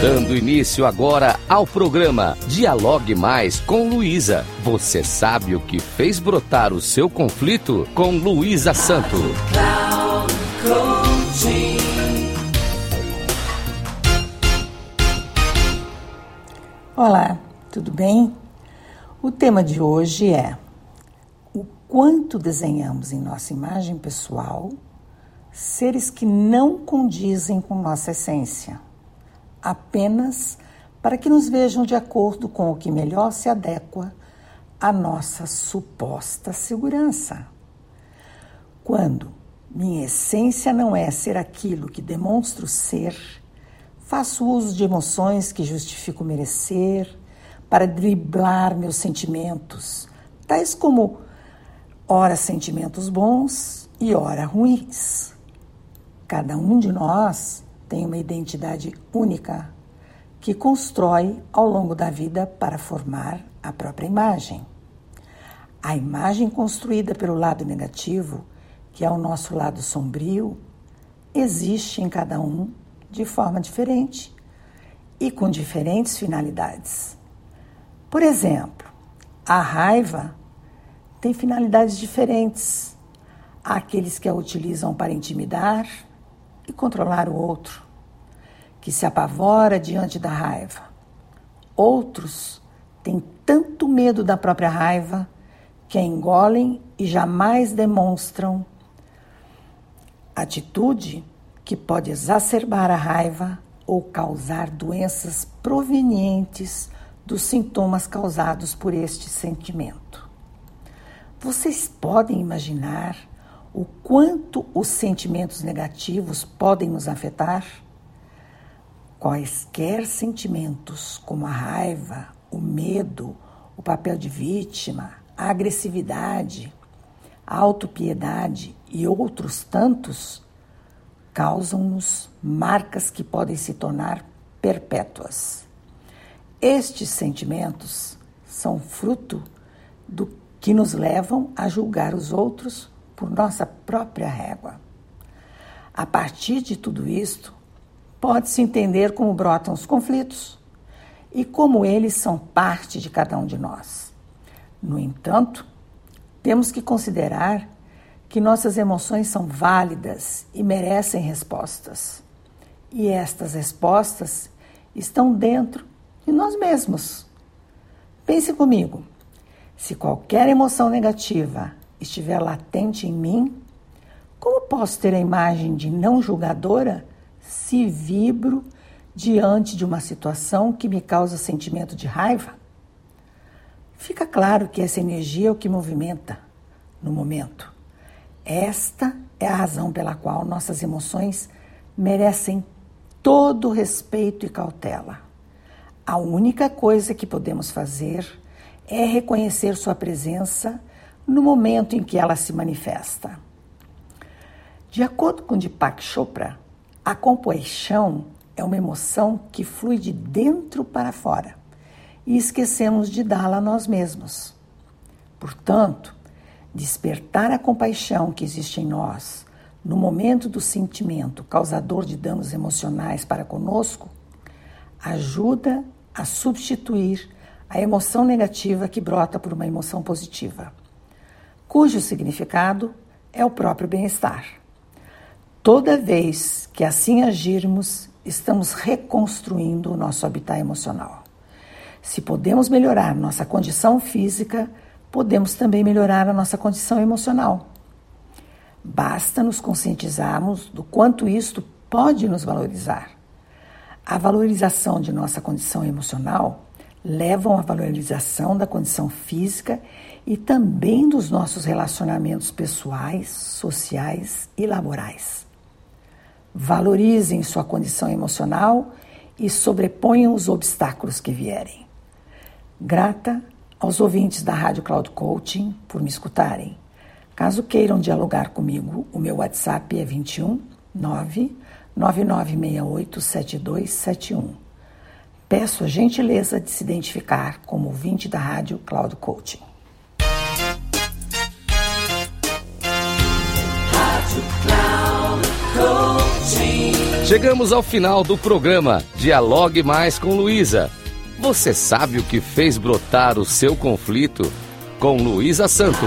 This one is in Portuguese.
Dando início agora ao programa Dialogue Mais com Luísa. Você sabe o que fez brotar o seu conflito com Luísa Santo. Olá, tudo bem? O tema de hoje é o quanto desenhamos em nossa imagem pessoal seres que não condizem com nossa essência apenas para que nos vejam de acordo com o que melhor se adequa à nossa suposta segurança. Quando minha essência não é ser aquilo que demonstro ser, faço uso de emoções que justifico merecer para driblar meus sentimentos, tais como ora sentimentos bons e ora ruins. Cada um de nós tem uma identidade única que constrói ao longo da vida para formar a própria imagem. A imagem construída pelo lado negativo, que é o nosso lado sombrio, existe em cada um de forma diferente e com diferentes finalidades. Por exemplo, a raiva tem finalidades diferentes. Há aqueles que a utilizam para intimidar, e controlar o outro, que se apavora diante da raiva. Outros têm tanto medo da própria raiva que a engolem e jamais demonstram atitude que pode exacerbar a raiva ou causar doenças provenientes dos sintomas causados por este sentimento. Vocês podem imaginar o quanto os sentimentos negativos podem nos afetar? Quaisquer sentimentos, como a raiva, o medo, o papel de vítima, a agressividade, a autopiedade e outros tantos, causam-nos marcas que podem se tornar perpétuas. Estes sentimentos são fruto do que nos levam a julgar os outros por nossa própria régua. A partir de tudo isto, pode-se entender como brotam os conflitos e como eles são parte de cada um de nós. No entanto, temos que considerar que nossas emoções são válidas e merecem respostas. E estas respostas estão dentro de nós mesmos. Pense comigo: se qualquer emoção negativa estiver latente em mim, como posso ter a imagem de não julgadora se vibro diante de uma situação que me causa sentimento de raiva? Fica claro que essa energia é o que movimenta no momento. Esta é a razão pela qual nossas emoções merecem todo respeito e cautela. A única coisa que podemos fazer é reconhecer sua presença no momento em que ela se manifesta. De acordo com Deepak Chopra, a compaixão é uma emoção que flui de dentro para fora e esquecemos de dá-la a nós mesmos. Portanto, despertar a compaixão que existe em nós no momento do sentimento causador de danos emocionais para conosco ajuda a substituir a emoção negativa que brota por uma emoção positiva cujo significado é o próprio bem-estar. Toda vez que assim agirmos, estamos reconstruindo o nosso habitat emocional. Se podemos melhorar nossa condição física, podemos também melhorar a nossa condição emocional. Basta nos conscientizarmos do quanto isto pode nos valorizar. A valorização de nossa condição emocional levam à valorização da condição física e também dos nossos relacionamentos pessoais, sociais e laborais. Valorizem sua condição emocional e sobreponham os obstáculos que vierem. Grata aos ouvintes da Rádio Cloud Coaching por me escutarem. Caso queiram dialogar comigo, o meu WhatsApp é 21 9 9968 7271. Peço a gentileza de se identificar como ouvinte da Rádio Cloud Coaching. Chegamos ao final do programa Dialogue Mais com Luísa. Você sabe o que fez brotar o seu conflito? Com Luísa Santo.